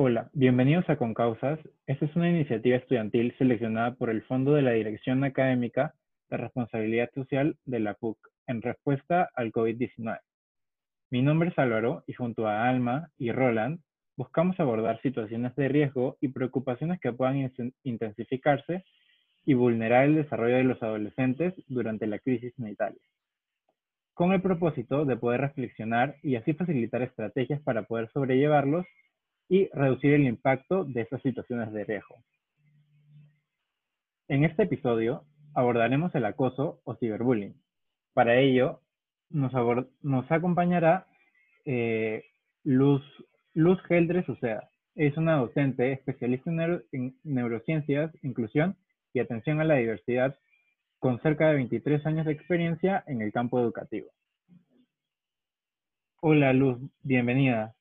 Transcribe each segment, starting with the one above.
Hola, bienvenidos a Concausas. Esta es una iniciativa estudiantil seleccionada por el Fondo de la Dirección Académica de Responsabilidad Social de la PUC en respuesta al COVID-19. Mi nombre es Álvaro y junto a Alma y Roland buscamos abordar situaciones de riesgo y preocupaciones que puedan intensificarse y vulnerar el desarrollo de los adolescentes durante la crisis sanitaria, con el propósito de poder reflexionar y así facilitar estrategias para poder sobrellevarlos y reducir el impacto de estas situaciones de riesgo. En este episodio abordaremos el acoso o ciberbullying. Para ello, nos, acompañará eh, Luz, Luz Geldre. Es una docente especialista en, neurociencias, inclusión y atención a la diversidad con cerca de 23 años de experiencia en el campo educativo. Hola Luz, bienvenida.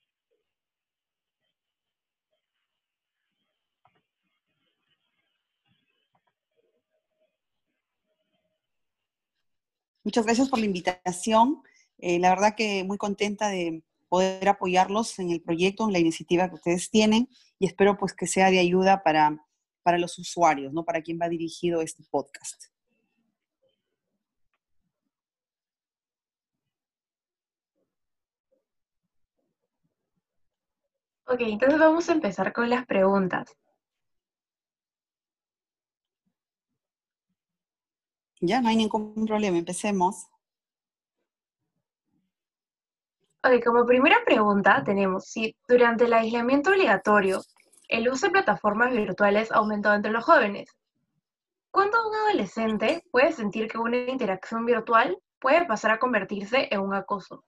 Muchas gracias por la invitación. Eh, la verdad que muy contenta de poder apoyarlos en el proyecto, en la iniciativa que ustedes tienen y espero pues que sea de ayuda para, para los usuarios, ¿no? Para quien va dirigido este podcast. Ok, entonces vamos a empezar con las preguntas. Ya, no hay ningún problema, empecemos. Ok, como primera pregunta tenemos si durante el aislamiento obligatorio el uso de plataformas virtuales ha aumentado entre los jóvenes. ¿Cuándo un adolescente puede sentir que una interacción virtual puede pasar a convertirse en un acoso?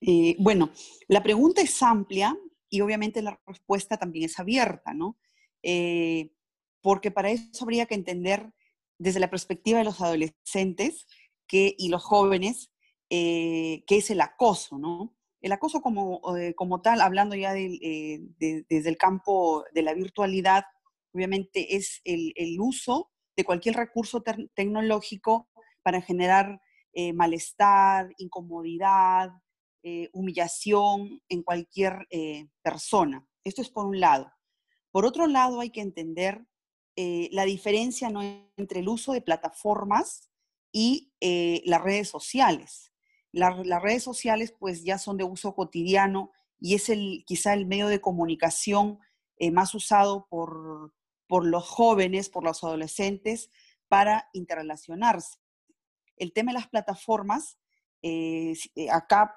Eh, bueno, la pregunta es amplia y obviamente la respuesta también es abierta, ¿no? Eh, porque para eso habría que entender desde la perspectiva de los adolescentes que, y los jóvenes, eh, que es el acoso, ¿no? El acoso como, eh, como tal, hablando ya eh, desde el campo de la virtualidad, obviamente es el, uso de cualquier recurso tecnológico para generar malestar, incomodidad, humillación en cualquier persona. Esto es por un lado. Por otro lado, hay que entender eh, la diferencia ¿no? entre el uso de plataformas y eh, las redes sociales. las redes sociales pues ya son de uso cotidiano y es el, quizá el medio de comunicación eh, más usado por, por los jóvenes, por los adolescentes, para interrelacionarse. El tema de las plataformas, acá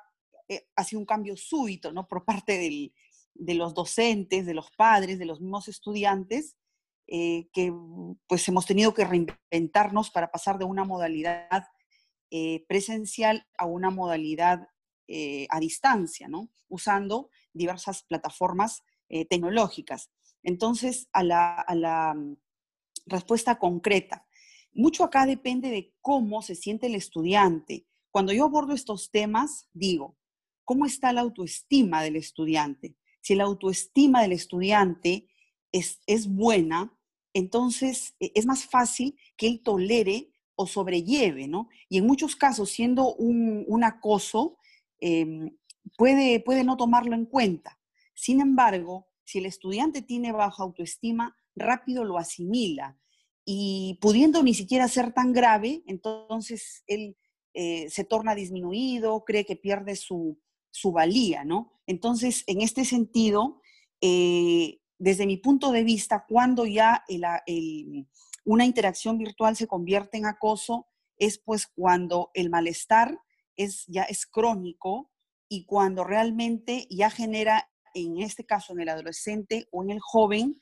ha sido un cambio súbito, ¿no? Por parte del, de los docentes, de los padres, de los mismos estudiantes, eh, que pues hemos tenido que reinventarnos para pasar de una modalidad eh, presencial a una modalidad eh, a distancia, ¿no? Usando diversas plataformas tecnológicas. Entonces, a la, a la mm, respuesta concreta, mucho acá depende de cómo se siente el estudiante. Cuando yo abordo estos temas, digo, ¿cómo está la autoestima del estudiante? Si la autoestima del estudiante es, buena, entonces e, es más fácil que él tolere o sobrelleve, ¿no? Y en muchos casos, siendo un, acoso, em, puede, puede no tomarlo en cuenta. Sin embargo, si el estudiante tiene baja autoestima, rápido lo asimila y pudiendo ni siquiera ser tan grave, entonces él eh, se torna disminuido, cree que pierde su, valía, ¿no? Entonces, en este sentido, eh, desde mi punto de vista, cuando ya una interacción virtual se convierte en acoso, es pues cuando el malestar es, ya es crónico y cuando realmente ya genera, en este caso en el adolescente o en el joven,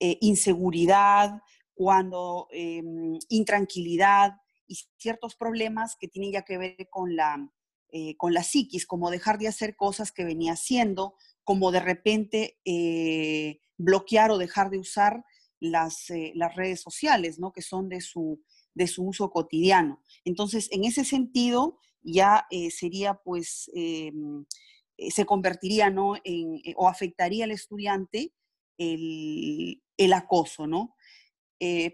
eh, inseguridad, cuando em, intranquilidad y ciertos problemas que tienen ya que ver con la, eh, con la psiquis, como dejar de hacer cosas que venía haciendo, como de repente eh, bloquear o dejar de usar las, eh, las, redes sociales, ¿no? Que son de su, de su uso cotidiano. Entonces, en ese sentido, ya eh, sería, pues, se convertiría, ¿no? En, o afectaría al estudiante el, el acoso, ¿no?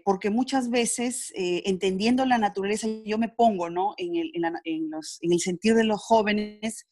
porque muchas veces, entendiendo la naturaleza, yo me pongo ¿no? en, el, en, los, en, el, sentido de los jóvenes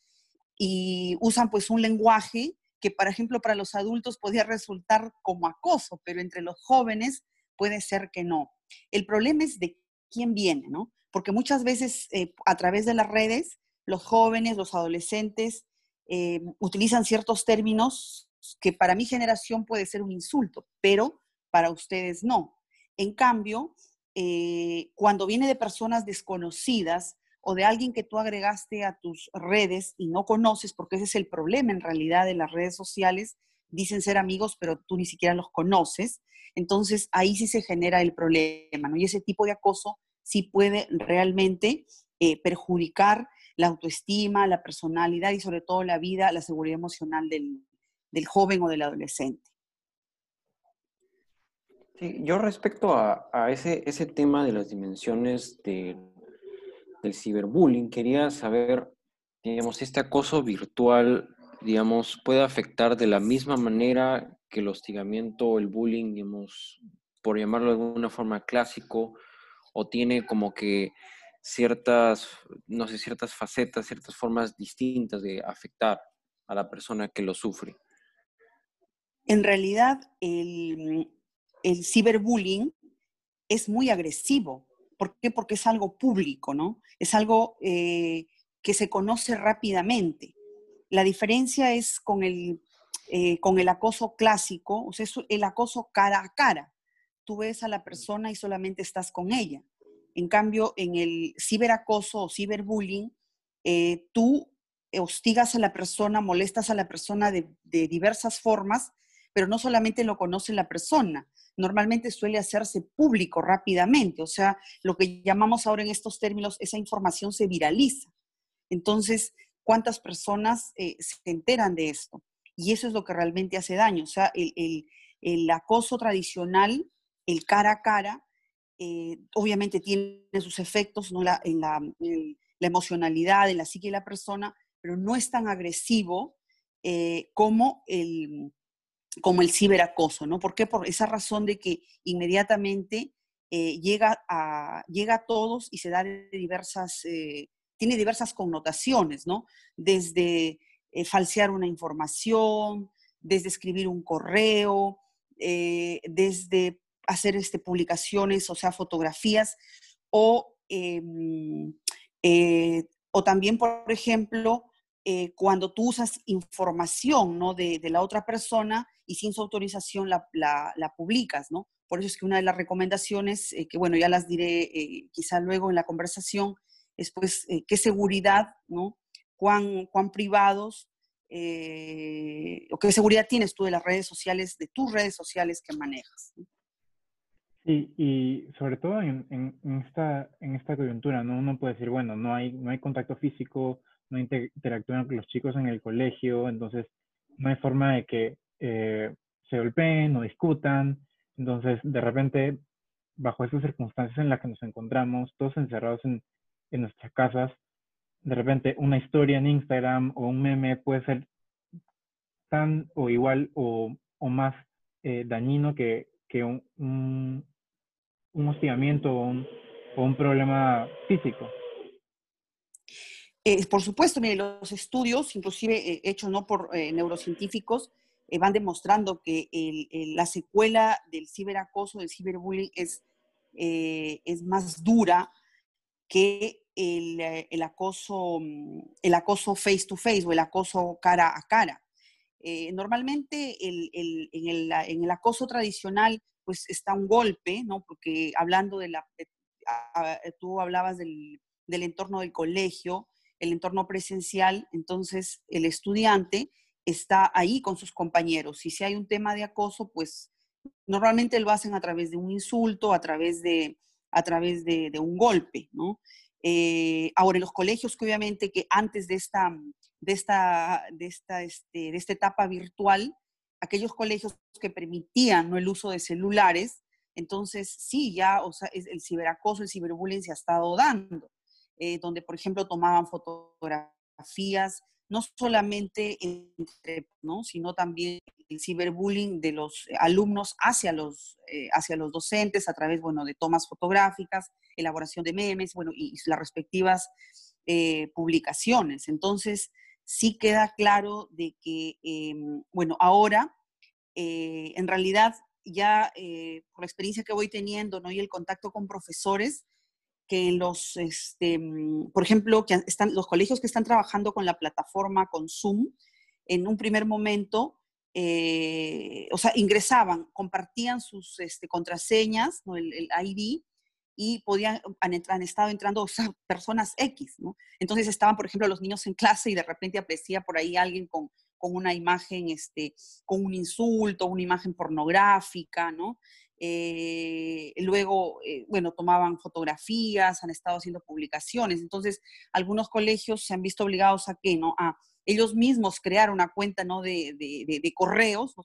y usan pues un lenguaje que, por ejemplo, para los adultos podría resultar como acoso, pero entre los jóvenes puede ser que no. El problema es de quién viene, ¿no? Porque muchas veces eh, a través de las redes, los jóvenes, los adolescentes, eh, utilizan ciertos términos que para mi generación puede ser un insulto, pero para ustedes no. En cambio, eh, cuando viene de personas desconocidas o de alguien que tú agregaste a tus redes y no conoces, porque ese es el problema en realidad de las redes sociales, dicen ser amigos, pero tú ni siquiera los conoces, entonces ahí sí se genera el problema, ¿no? Y ese tipo de acoso sí puede realmente eh, perjudicar la autoestima, la personalidad y sobre todo la vida, la seguridad emocional del, joven o del adolescente. Sí, yo respecto a, ese, ese, tema de las dimensiones del ciberbullying, quería saber, digamos, este acoso virtual, digamos, puede afectar de la misma manera que el hostigamiento o el bullying, digamos, por llamarlo de alguna forma clásico, o tiene como que ciertas, no sé, ciertas facetas, ciertas formas distintas de afectar a la persona que lo sufre. En realidad, el, el ciberbullying es muy agresivo. ¿Por qué? Porque es algo público, ¿no? Es algo eh, que se conoce rápidamente. La diferencia es con el, eh, con el acoso clásico, o sea, es el acoso cara a cara. Tú ves a la persona y solamente estás con ella. En cambio, en el ciberacoso o ciberbullying, eh, tú hostigas a la persona, molestas a la persona de, diversas formas, pero no solamente lo conoce la persona, normalmente suele hacerse público rápidamente, o sea, lo que llamamos ahora en estos términos, esa información se viraliza. Entonces, ¿cuántas personas eh, se enteran de esto? Y eso es lo que realmente hace daño, o sea, el acoso tradicional, el cara a cara, eh, obviamente tiene sus efectos ¿no? la, en, la, emocionalidad, en la psique de la persona, pero no es tan agresivo eh, como, el, como el ciberacoso, ¿no? ¿Por qué? Por esa razón de que inmediatamente eh, llega, a, llega a todos y se da de diversas, tiene diversas connotaciones, ¿no? Desde falsear una información, desde escribir un correo, desde hacer este, publicaciones, o sea, fotografías, o, em, eh, o también, por ejemplo, eh, cuando tú usas información ¿no? de, la otra persona y sin su autorización la, publicas, ¿no? Por eso es que una de las recomendaciones, eh, que bueno, ya las diré quizá luego en la conversación, es pues qué seguridad, ¿no? Cuán, cuán privados o qué seguridad tienes tú de las redes sociales, de tus redes sociales que manejas. Y sobre todo en, esta, en esta coyuntura, ¿no? Uno puede decir, bueno, no hay, no hay contacto físico, no interactúan con los chicos en el colegio, entonces no hay forma de que eh, se golpeen o discutan. Entonces, de repente, bajo esas circunstancias en las que nos encontramos, todos encerrados en, nuestras casas, de repente una historia en Instagram o un meme puede ser tan o igual o, más eh, dañino que, que un, un hostigamiento o un, problema físico? Eh, por supuesto, mire, los estudios, inclusive eh, hechos no por eh, neurocientíficos, van demostrando que la secuela del ciberacoso, del ciberbullying, es, es más dura que el, acoso, mm, el acoso face to face o el acoso cara a cara. normalmente en, el, acoso tradicional pues está un golpe, ¿no? Porque hablando de la, tú hablabas del, entorno del colegio, el entorno presencial, entonces el estudiante está ahí con sus compañeros. Y si hay un tema de acoso, pues normalmente lo hacen a través de un insulto, a través de, a través de, un golpe, ¿no? Eh, ahora, en los colegios que obviamente que antes de esta, de esta, de esta, este, de esta etapa virtual, aquellos colegios que permitían ¿no? el uso de celulares, entonces sí, ya, o sea, el ciberacoso, el ciberbullying se ha estado dando, eh, donde, por ejemplo, tomaban fotografías, no solamente entre, ¿no? sino también el ciberbullying de los alumnos hacia los, eh, hacia los docentes a través, bueno, de tomas fotográficas, elaboración de memes, bueno, y, las respectivas eh, publicaciones. Entonces, sí queda claro de que, em, bueno, ahora, eh, en realidad, ya eh, por la experiencia que voy teniendo, ¿no? Y el contacto con profesores, que los, este, mm, por ejemplo, que están, los colegios que están trabajando con la plataforma, con Zoom, en un primer momento, eh, o sea, ingresaban, compartían sus este, contraseñas, ¿no? el, ID, y podían, han, han estado entrando personas X, ¿no? Entonces estaban, por ejemplo, los niños en clase y de repente aparecía por ahí alguien con, con una imagen, este, con un insulto, una imagen pornográfica, ¿no? Eh, luego, eh, bueno, tomaban fotografías, han estado haciendo publicaciones. Entonces, algunos colegios se han visto obligados a qué, ¿no? A ellos mismos crear una cuenta, ¿no? De, de, de correos,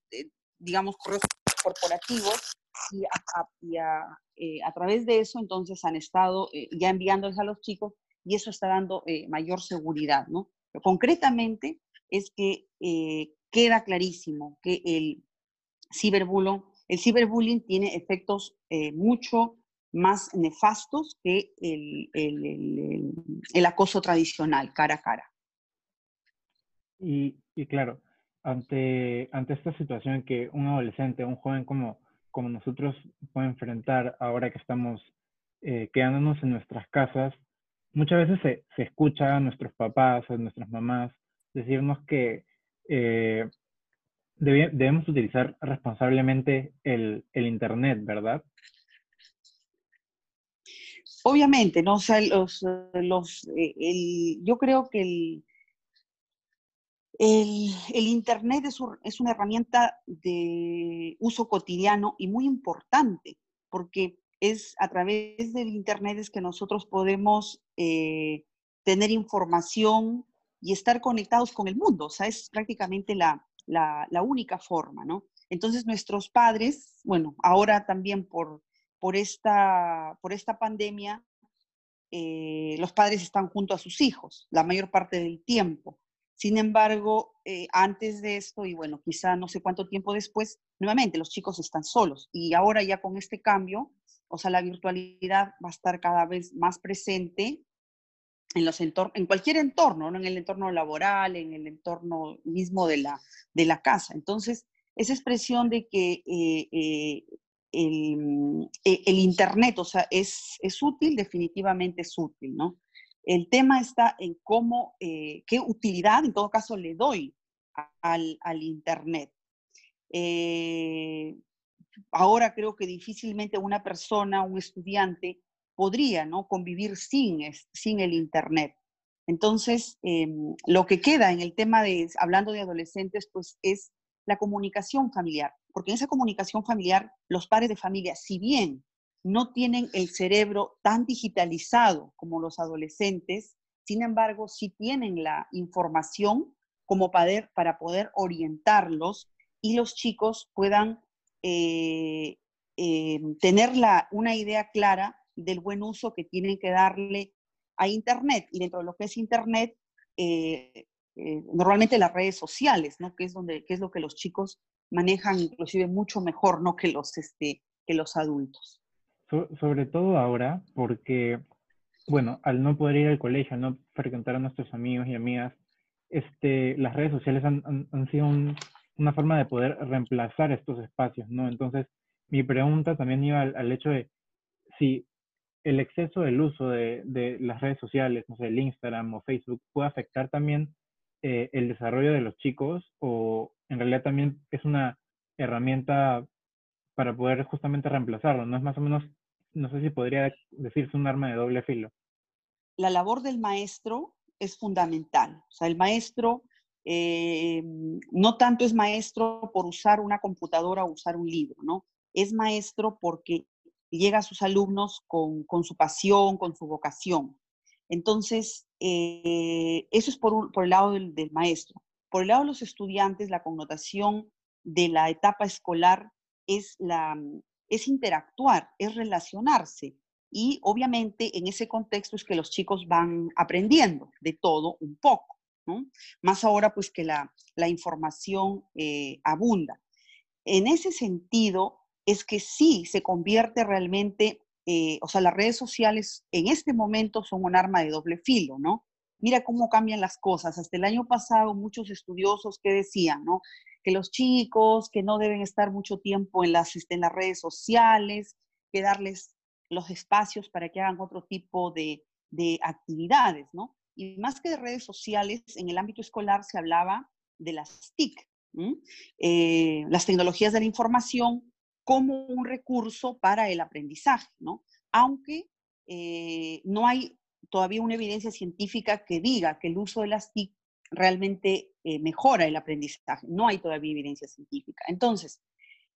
digamos, correos corporativos, y, a, y a, eh, a, través de eso, entonces, han estado eh, ya enviándoles a los chicos y eso está dando eh, mayor seguridad, ¿no? Pero concretamente es que queda clarísimo que el ciberbullying el ciberbullying tiene efectos eh, mucho más nefastos que el, el, el, el, acoso tradicional, cara a cara. Y, y, claro, ante, ante esta situación que un adolescente, un joven como, como nosotros puede enfrentar ahora que estamos eh, quedándonos en nuestras casas, muchas veces se, se escucha a nuestros papás a nuestras mamás decirnos que eh, debemos utilizar responsablemente el, el, Internet, ¿verdad? Obviamente, ¿no? O sea, los, los, eh, el, yo creo que el, el, el Internet es, es, una herramienta de uso cotidiano y muy importante, porque es a través del Internet es que nosotros podemos eh, tener información y estar conectados con el mundo. O sea, es prácticamente la, la, única forma, ¿no? Entonces nuestros padres, bueno, ahora también por, por, esta, por esta pandemia, eh, los padres están junto a sus hijos la mayor parte del tiempo. Sin embargo, eh, antes de esto, y bueno, quizá no sé cuánto tiempo después, nuevamente los chicos están solos. Y ahora ya con este cambio, o sea, la virtualidad va a estar cada vez más presente en, los entornos, en cualquier entorno, ¿no? en el entorno laboral, en el entorno mismo de la, de la casa. Entonces, esa expresión de que eh, eh, el, eh, el, Internet, o sea, es, es, útil, definitivamente es útil, ¿no? El tema está en cómo, qué utilidad, en todo caso, le doy al, al Internet. Ahora creo que difícilmente una persona, un estudiante, podría ¿no? convivir sin, sin el Internet. Entonces, eh, lo que queda en el tema de, hablando de adolescentes, pues es la comunicación familiar, porque en esa comunicación familiar, los padres de familia, si bien no tienen el cerebro tan digitalizado como los adolescentes, sin embargo, sí tienen la información como para, poder orientarlos y los chicos puedan eh, eh, tener la, una idea clara del buen uso que tienen que darle a Internet. Y dentro de lo que es Internet, eh, eh, normalmente las redes sociales, ¿no? Que es, donde, es lo que los chicos manejan inclusive mucho mejor, ¿no? Que los, este, que los adultos. So, sobre todo ahora, porque, bueno, al no poder ir al colegio, al no frecuentar a nuestros amigos y amigas, este, las redes sociales han, sido un, una forma de poder reemplazar estos espacios, ¿no? Entonces, mi pregunta también iba al hecho de si el exceso del uso de, de, las redes sociales, no sé, el Instagram o Facebook, puede afectar también eh, el desarrollo de los chicos o en realidad también es una herramienta para poder justamente reemplazarlo, ¿no? Es más o menos, no sé si podría decirse un arma de doble filo. La labor del maestro es fundamental. O sea, el maestro eh, no tanto es maestro por usar una computadora o usar un libro, ¿no? Es maestro porque llega a sus alumnos con, con su pasión, con su vocación. Entonces, eh, eso es por, un, por el lado del, maestro. Por el lado de los estudiantes, la connotación de la etapa escolar es, la, es interactuar, es relacionarse. Y obviamente en ese contexto es que los chicos van aprendiendo de todo un poco. Más ahora pues que la, la información eh, abunda. En ese sentido, es que sí se convierte realmente, eh, o sea, las redes sociales en este momento son un arma de doble filo, ¿no? mira cómo cambian las cosas. Hasta el año pasado, muchos estudiosos que decían, ¿no? Que los chicos que no deben estar mucho tiempo en las, este, redes sociales, que darles los espacios para que hagan otro tipo de, de actividades, ¿no? Y más que de redes sociales, en el ámbito escolar se hablaba de las TIC, eh, las tecnologías de la información, como un recurso para el aprendizaje, ¿no? Aunque eh, no hay todavía una evidencia científica que diga que el uso de las TIC realmente eh, mejora el aprendizaje. No hay todavía evidencia científica. Entonces,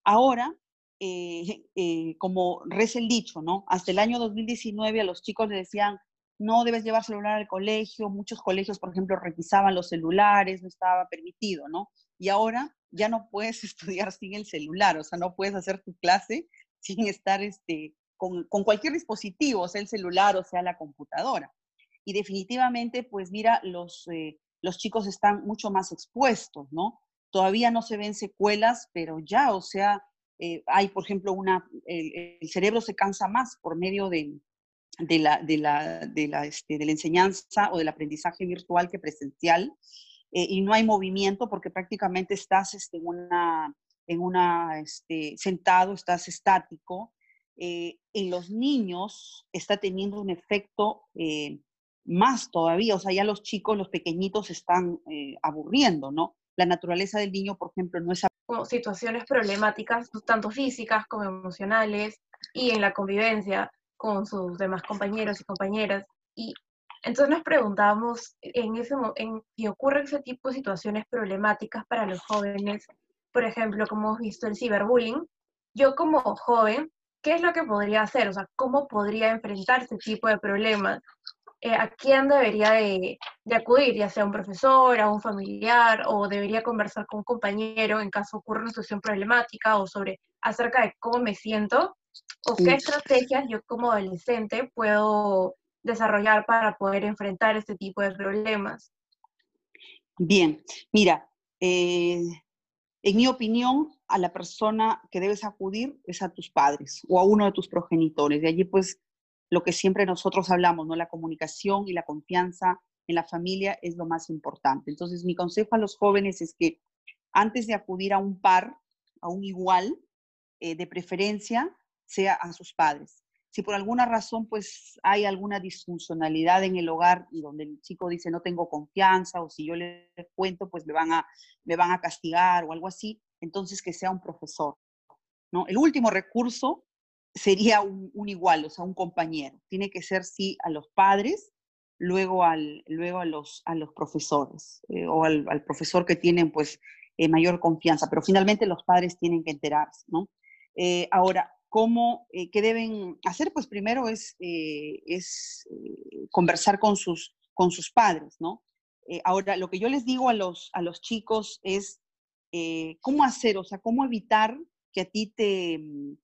ahora, como reza el dicho, ¿no? Hasta el año 2019 a los chicos les decían, no debes llevar celular al colegio. Muchos colegios, por ejemplo, requisaban los celulares, no estaba permitido, ¿no? Y ahora ya no puedes estudiar sin el celular, o sea, no puedes hacer tu clase sin estar este, con, cualquier dispositivo, sea el celular o sea la computadora. Y definitivamente, pues mira, los, eh, los chicos están mucho más expuestos, ¿no? Todavía no se ven secuelas, pero ya, o sea, eh, hay, por ejemplo, una, el, cerebro se cansa más por medio de, de la, de la, de la, este, de la enseñanza o del aprendizaje virtual que presencial. Eh, y no hay movimiento porque prácticamente estás este, una, en una este, sentado, estás estático. Eh, en los niños está teniendo un efecto eh, más todavía, o sea, ya los chicos, los pequeñitos están aburriendo, ¿no? La naturaleza del niño, por ejemplo, no es... Situaciones problemáticas, tanto físicas como emocionales, y en la convivencia con sus demás compañeros y compañeras. Entonces nos preguntábamos en ese en si ocurre ese tipo de situaciones problemáticas para los jóvenes, por ejemplo, como hemos visto el ciberbullying, yo como joven, ¿qué es lo que podría hacer? O sea, ¿cómo podría enfrentar ese tipo de problemas? Eh, ¿A quién debería de, de, acudir? Ya sea un profesor, a un familiar, o debería conversar con un compañero en caso ocurra una situación problemática o sobre acerca de cómo me siento o qué estrategias yo como adolescente puedo desarrollar para poder enfrentar este tipo de problemas? Bien, mira, eh, en mi opinión, a la persona que debes acudir es a tus padres o a uno de tus progenitores. De allí, pues, lo que siempre nosotros hablamos, ¿no? La comunicación y la confianza en la familia es lo más importante. Entonces, mi consejo a los jóvenes es que antes de acudir a un par, a un igual, eh, de preferencia, sea a sus padres. Si por alguna razón pues hay alguna disfuncionalidad en el hogar y donde el chico dice no tengo confianza o si yo le cuento pues me van a, me van a castigar o algo así, entonces que sea un profesor. ¿no? El último recurso sería un, igual, o sea, un compañero. Tiene que ser sí a los padres, luego, al, luego a, los, a los profesores eh, o al, profesor que tienen pues eh, mayor confianza, pero finalmente los padres tienen que enterarse, ¿no? Eh, ahora, cómo, eh, qué deben hacer, pues primero es, eh, es eh, conversar con sus, con sus padres, ¿no? ahora, lo que yo les digo a los, a los chicos es cómo hacer, o sea, cómo evitar que a ti te, mm,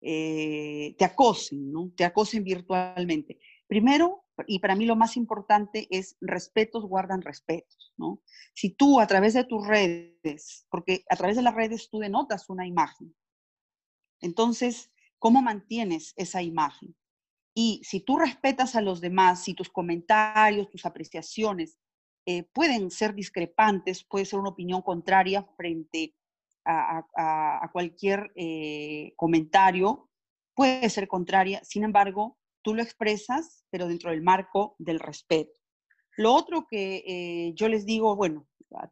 te acosen, ¿no? Te acosen virtualmente. Primero, y para mí lo más importante es respetos guardan respetos, ¿no? Si tú a través de tus redes, porque a través de las redes tú denotas una imagen, entonces ¿Cómo mantienes esa imagen? Y si tú respetas a los demás, si tus comentarios, tus apreciaciones eh, pueden ser discrepantes, puede ser una opinión contraria frente a, cualquier eh, comentario, puede ser contraria, sin embargo, tú lo expresas, pero dentro del marco del respeto. Lo otro que eh, yo les digo, bueno,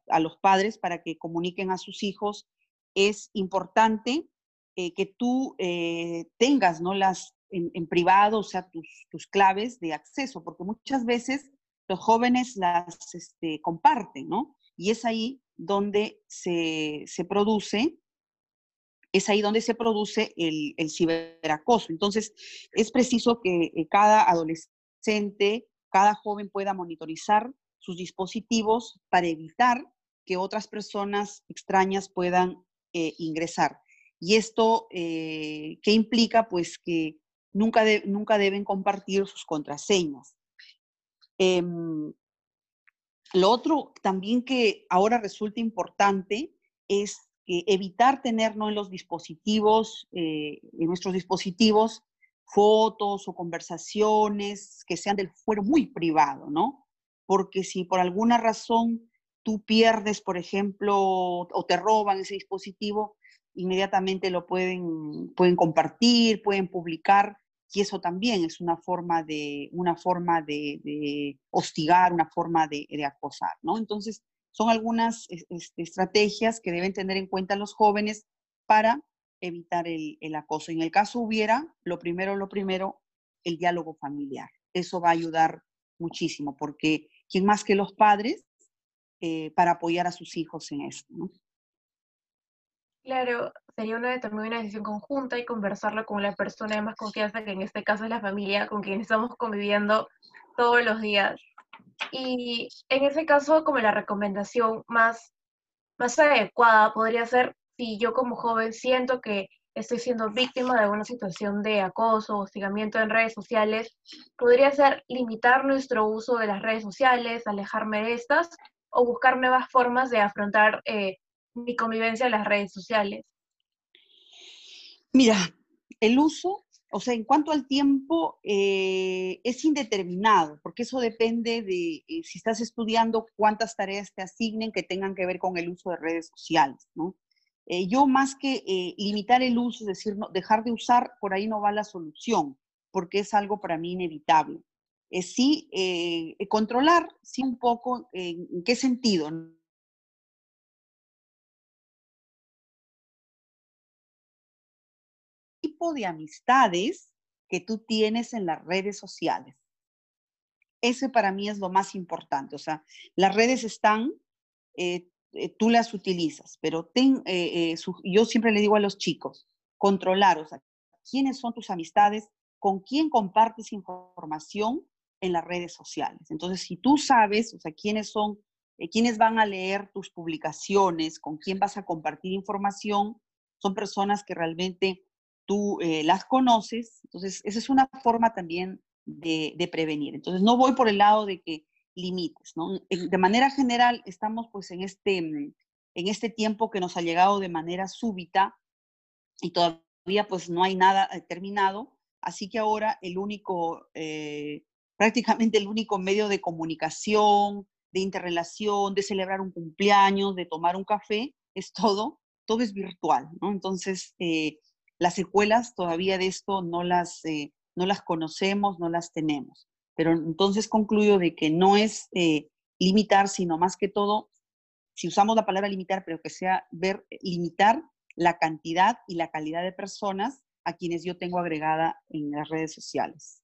a, los padres para que comuniquen a sus hijos, es importante eh, que tú eh, tengas, ¿no? Las en, privado, o sea, tus, tus, claves de acceso, porque muchas veces los jóvenes las este, comparten, ¿no? Y es ahí donde se, se, produce, es ahí donde se produce el, el ciberacoso. Entonces, es preciso que eh, cada adolescente, cada joven pueda monitorizar sus dispositivos para evitar que otras personas extrañas puedan ingresar. Y esto, eh, ¿qué implica? Pues que nunca, nunca deben compartir sus contraseñas. Em, lo otro también que ahora resulta importante es evitar tener en los dispositivos, eh, en nuestros dispositivos, fotos o conversaciones que sean del fuero muy privado, ¿no? porque si por alguna razón tú pierdes, por ejemplo, o te roban ese dispositivo, inmediatamente lo pueden, pueden compartir, pueden publicar, y eso también es una forma de, una forma de, hostigar, una forma de, acosar, ¿no? Entonces, son algunas estrategias que deben tener en cuenta los jóvenes para evitar el, el, acoso. En el caso hubiera, lo primero, lo primero, el diálogo familiar. Eso va a ayudar muchísimo, porque ¿quién más que los padres eh, para apoyar a sus hijos en esto? ¿no? Claro, sería una, también una decisión conjunta y conversarlo con la persona de más confianza, que en este caso es la familia con quien estamos conviviendo todos los días. Y en ese caso, como la recomendación más, más adecuada podría ser si yo como joven siento que estoy siendo víctima de alguna situación de acoso o hostigamiento en redes sociales, podría ser limitar nuestro uso de las redes sociales, alejarme de estas o buscar nuevas formas de afrontar eh, mi convivencia en las redes sociales? Mira, el uso, o sea, en cuanto al tiempo, eh, es indeterminado, porque eso depende de eh, si estás estudiando, cuántas tareas te asignen que tengan que ver con el uso de redes sociales, ¿no? Eh, yo más que limitar el uso, es decir, no, dejar de usar, por ahí no va la solución, porque es algo para mí inevitable. sí, controlar, sí, un poco, ¿en qué sentido? De amistades que tú tienes en las redes sociales. Ese para mí es lo más importante. O sea, las redes están, eh, eh, tú las utilizas, pero ten, eh, yo siempre le digo a los chicos, controlar, o sea, quiénes son tus amistades, con quién compartes información en las redes sociales. Entonces, si tú sabes, o sea, quiénes son, quiénes van a leer tus publicaciones, con quién vas a compartir información, son personas que realmente tú eh, las conoces, entonces esa es una forma también de, prevenir. Entonces no voy por el lado de que limites, ¿no? De manera general estamos pues en este, mm, en este tiempo que nos ha llegado de manera súbita y todavía pues no hay nada eh, terminado, así que ahora el único, eh, prácticamente el único medio de comunicación, de interrelación, de celebrar un cumpleaños, de tomar un café, es todo, todo es virtual, ¿no? Entonces, las secuelas todavía de esto no las, eh, no las conocemos, no las tenemos. Pero entonces concluyo de que no es eh, limitar, sino más que todo, si usamos la palabra limitar, pero que sea ver, limitar la cantidad y la calidad de personas a quienes yo tengo agregada en las redes sociales.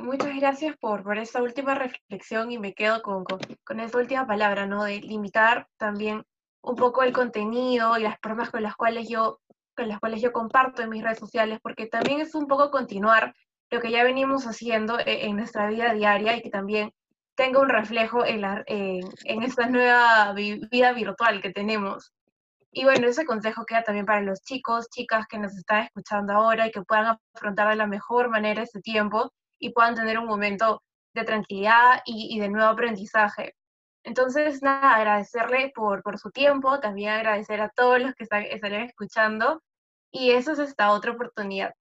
muchas gracias por, por esta última reflexión y me quedo con, con, con, esta última palabra, ¿no? De limitar también un poco el contenido y las formas con las cuales yo con las cuales yo comparto en mis redes sociales, porque también es un poco continuar lo que ya venimos haciendo e, en, nuestra vida diaria y que también tenga un reflejo en, la, en, esta nueva vida virtual que tenemos. Y bueno, ese consejo queda también para los chicos, chicas que nos están escuchando ahora y que puedan afrontar de la mejor manera este tiempo y puedan tener un momento de tranquilidad y de nuevo aprendizaje. Entonces, nada, agradecerle por, por su tiempo, también agradecer a todos los que están, escuchando y eso es hasta otra oportunidad.